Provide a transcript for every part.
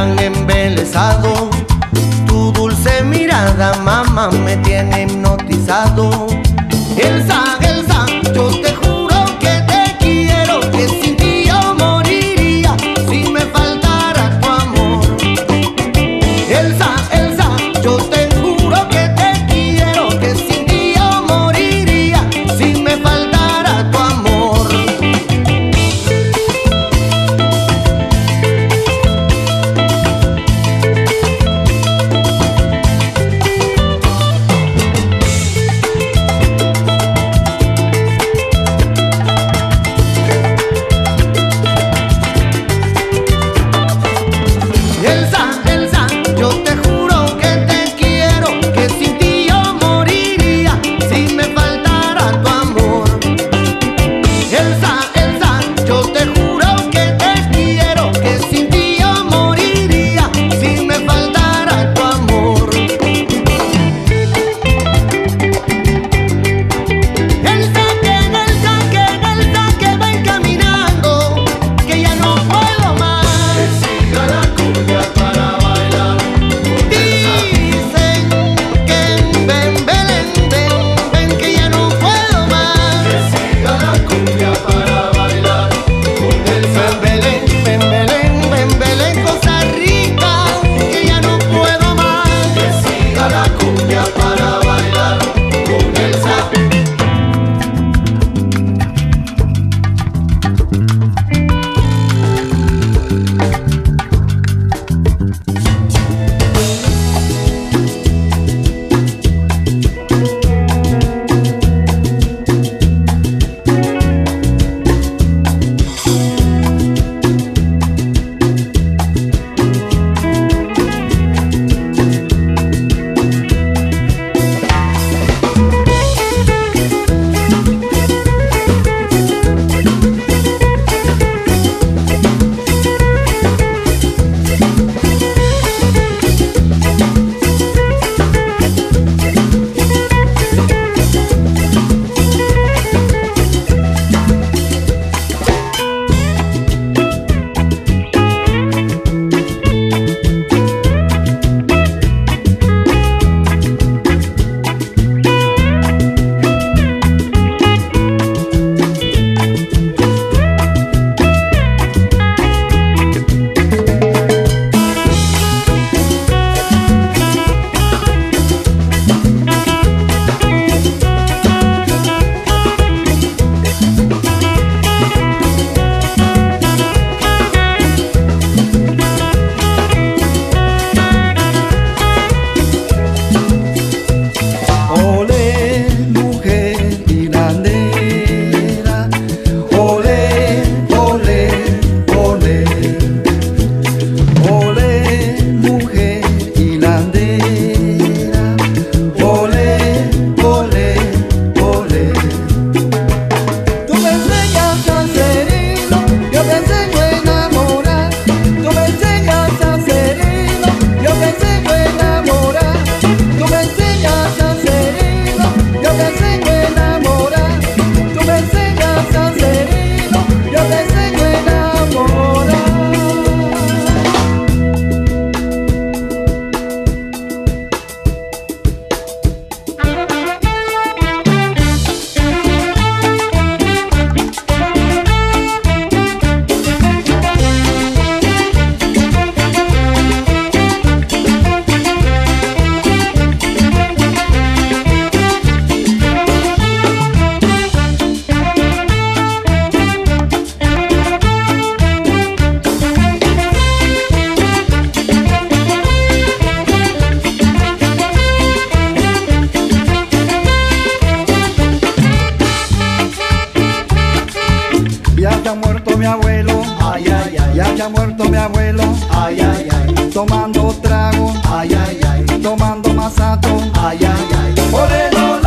han embelezado. Tu dulce mirada, mamá, me tiene hipnotizado. El abuelo, ay, ay, ay, ya se ha muerto mi abuelo, ay, ay, ay, tomando trago, ay, ay, ay, tomando masato, ay, ay, ay, por el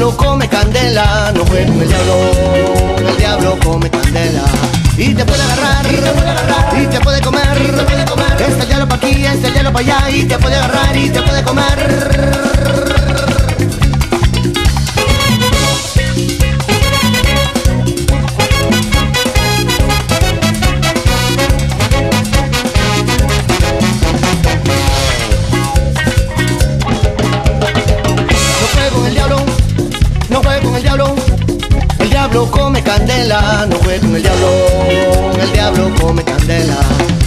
diablo come candela, no juego con el diablo. El diablo come candela. Y te puede agarrar, y te puede agarrar, y te puede comer, te puede comer. Este hielo pa' aquí, este hielo pa' allá, y te puede agarrar, y te puede comer. candela, no juegue con el diablo, el diablo come candela.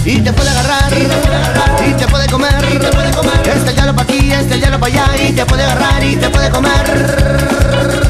Y te puede agarrar, y te puede, agarrar, y te puede comer, y te puede comer. Este ya lo pa' aquí, este ya lo pa' allá, y te puede agarrar y te puede comer.